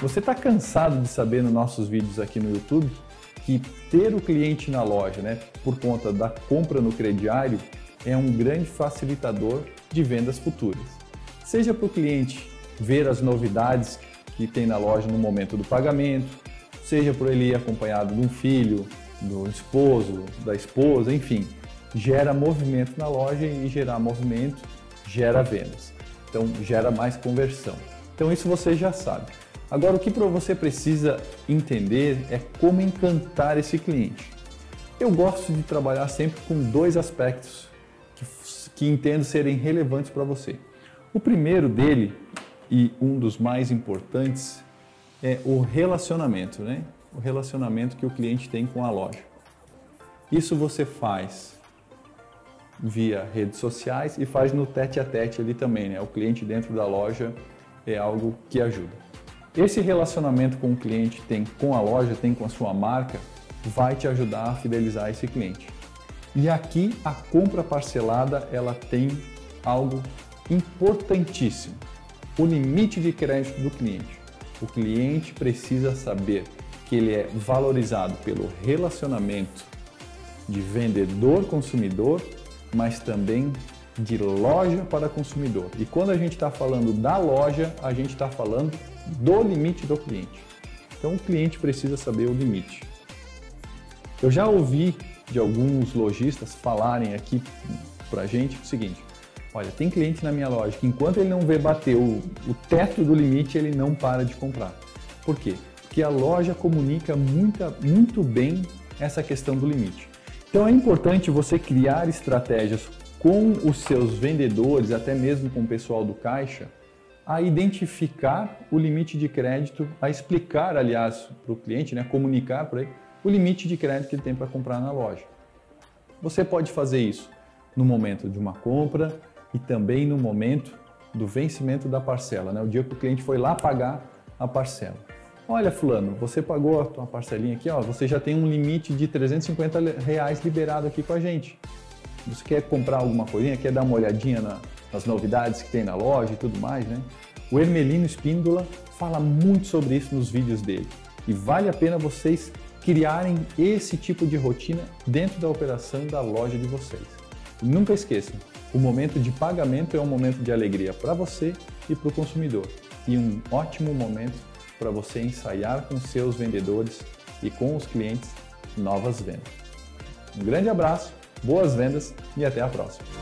Você está cansado de saber nos nossos vídeos aqui no YouTube que ter o cliente na loja, né, por conta da compra no crediário, é um grande facilitador de vendas futuras. Seja para o cliente ver as novidades que tem na loja no momento do pagamento, seja por ele ir acompanhado de um filho, do esposo, da esposa, enfim, gera movimento na loja e gerar movimento gera vendas. Então gera mais conversão. Então isso você já sabe. Agora o que você precisa entender é como encantar esse cliente. Eu gosto de trabalhar sempre com dois aspectos que, que entendo serem relevantes para você. O primeiro dele e um dos mais importantes é o relacionamento, né? O relacionamento que o cliente tem com a loja. Isso você faz via redes sociais e faz no tete a tete ali também, né? O cliente dentro da loja é algo que ajuda. Esse relacionamento com o cliente tem com a loja, tem com a sua marca, vai te ajudar a fidelizar esse cliente. E aqui a compra parcelada, ela tem algo importantíssimo o limite de crédito do cliente. O cliente precisa saber que ele é valorizado pelo relacionamento de vendedor-consumidor, mas também de loja para consumidor. E quando a gente está falando da loja, a gente está falando do limite do cliente. Então o cliente precisa saber o limite. Eu já ouvi de alguns lojistas falarem aqui para a gente o seguinte: Olha, tem cliente na minha loja que enquanto ele não vê bater o, o teto do limite, ele não para de comprar. Por quê? Porque a loja comunica muita, muito bem essa questão do limite. Então é importante você criar estratégias com os seus vendedores, até mesmo com o pessoal do caixa, a identificar o limite de crédito, a explicar, aliás, para o cliente, né, comunicar para ele o limite de crédito que ele tem para comprar na loja. Você pode fazer isso no momento de uma compra, e também no momento do vencimento da parcela, né? o dia que o cliente foi lá pagar a parcela. Olha, fulano, você pagou a tua parcelinha aqui, ó, você já tem um limite de 350 reais liberado aqui com a gente. Você quer comprar alguma coisinha, quer dar uma olhadinha na, nas novidades que tem na loja e tudo mais, né? O Hermelino Espíndola fala muito sobre isso nos vídeos dele. E vale a pena vocês criarem esse tipo de rotina dentro da operação da loja de vocês. nunca esqueçam, o momento de pagamento é um momento de alegria para você e para o consumidor e um ótimo momento para você ensaiar com seus vendedores e com os clientes novas vendas. Um grande abraço, boas vendas e até a próxima!